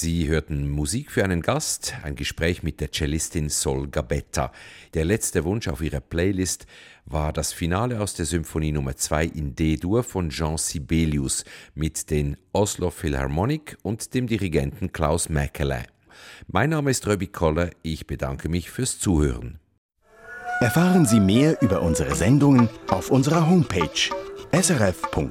Sie hörten Musik für einen Gast, ein Gespräch mit der Cellistin Sol Gabetta. Der letzte Wunsch auf ihrer Playlist war das Finale aus der Symphonie Nummer 2 in D-Dur von Jean Sibelius mit den Oslo Philharmonic und dem Dirigenten Klaus Mäkelä. Mein Name ist Röbi Koller, ich bedanke mich fürs Zuhören. Erfahren Sie mehr über unsere Sendungen auf unserer Homepage srf.ch-kultur.